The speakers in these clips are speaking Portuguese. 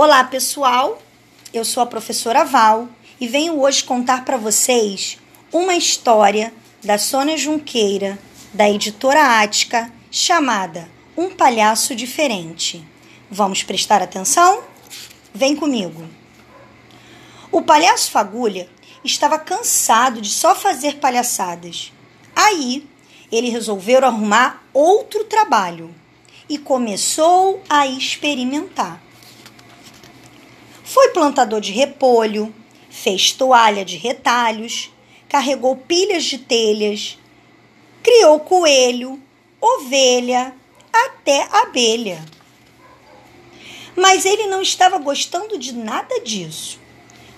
Olá, pessoal. Eu sou a professora Val e venho hoje contar para vocês uma história da Sônia Junqueira, da editora Ática, chamada Um Palhaço Diferente. Vamos prestar atenção? Vem comigo. O palhaço Fagulha estava cansado de só fazer palhaçadas. Aí, ele resolveu arrumar outro trabalho e começou a experimentar. Foi plantador de repolho, fez toalha de retalhos, carregou pilhas de telhas, criou coelho, ovelha, até abelha. Mas ele não estava gostando de nada disso.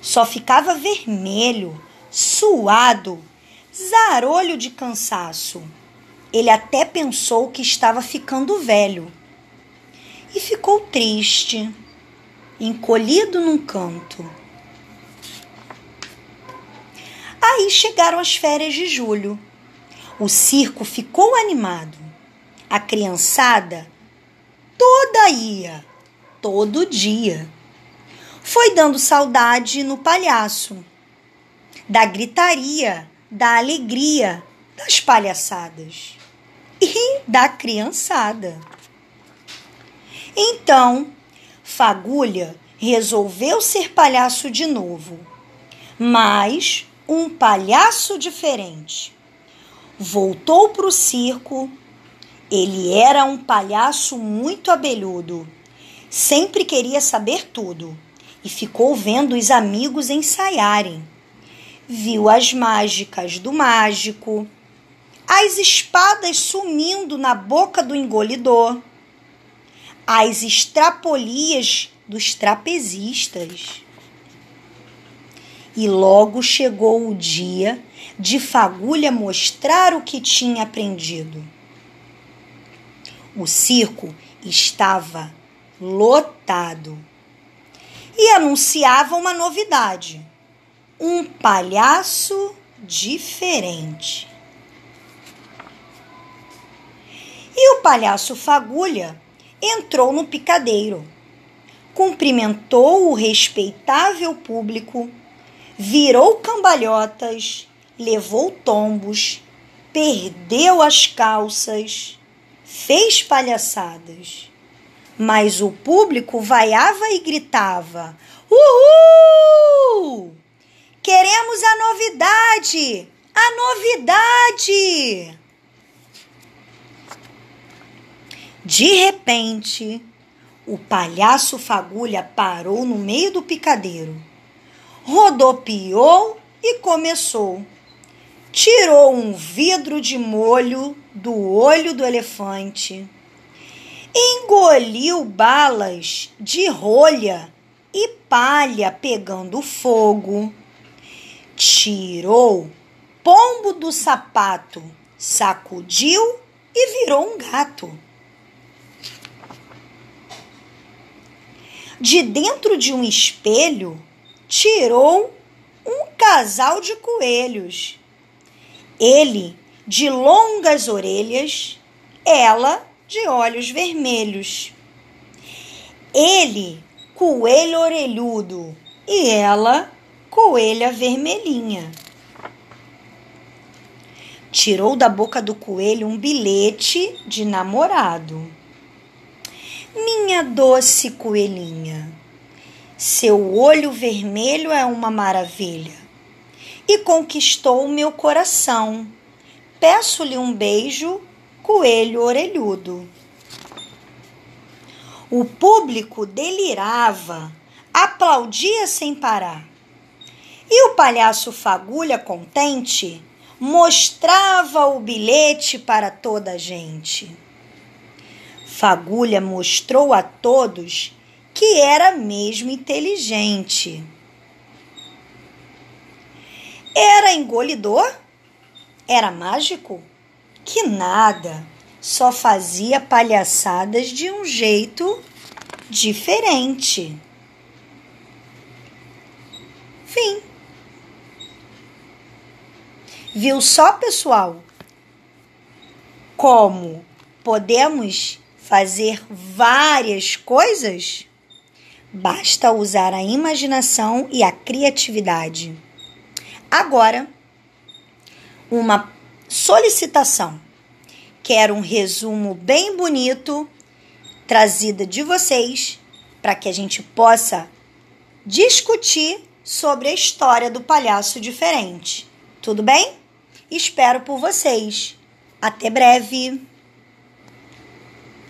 Só ficava vermelho, suado, zarolho de cansaço. Ele até pensou que estava ficando velho. E ficou triste encolhido num canto. Aí chegaram as férias de julho. O circo ficou animado. A criançada toda ia, todo dia. Foi dando saudade no palhaço, da gritaria, da alegria, das palhaçadas e da criançada. Então, Fagulha resolveu ser palhaço de novo, mas um palhaço diferente. Voltou para o circo. Ele era um palhaço muito abelhudo. Sempre queria saber tudo e ficou vendo os amigos ensaiarem. Viu as mágicas do mágico, as espadas sumindo na boca do engolidor as extrapolias dos trapezistas. E logo chegou o dia de Fagulha mostrar o que tinha aprendido. O circo estava lotado e anunciava uma novidade: um palhaço diferente. E o palhaço Fagulha entrou no picadeiro, cumprimentou o respeitável público, virou cambalhotas, levou tombos, perdeu as calças, fez palhaçadas. Mas o público vaiava e gritava: Uhul! Queremos a novidade! A novidade! De repente, o palhaço Fagulha parou no meio do picadeiro, rodopiou e começou. Tirou um vidro de molho do olho do elefante, engoliu balas de rolha e palha pegando fogo, tirou pombo do sapato, sacudiu e virou um gato. De dentro de um espelho, tirou um casal de coelhos. Ele de longas orelhas, ela de olhos vermelhos. Ele, coelho orelhudo, e ela, coelha vermelhinha. Tirou da boca do coelho um bilhete de namorado. Minha doce coelhinha, seu olho vermelho é uma maravilha e conquistou meu coração. Peço-lhe um beijo, coelho orelhudo. O público delirava, aplaudia sem parar. E o palhaço Fagulha, contente, mostrava o bilhete para toda a gente. Fagulha mostrou a todos que era mesmo inteligente. Era engolidor? Era mágico? Que nada, só fazia palhaçadas de um jeito diferente. Fim. Viu só, pessoal? Como podemos fazer várias coisas, Basta usar a imaginação e a criatividade. Agora, uma solicitação. Quero um resumo bem bonito trazida de vocês para que a gente possa discutir sobre a história do palhaço diferente. Tudo bem? Espero por vocês. Até breve!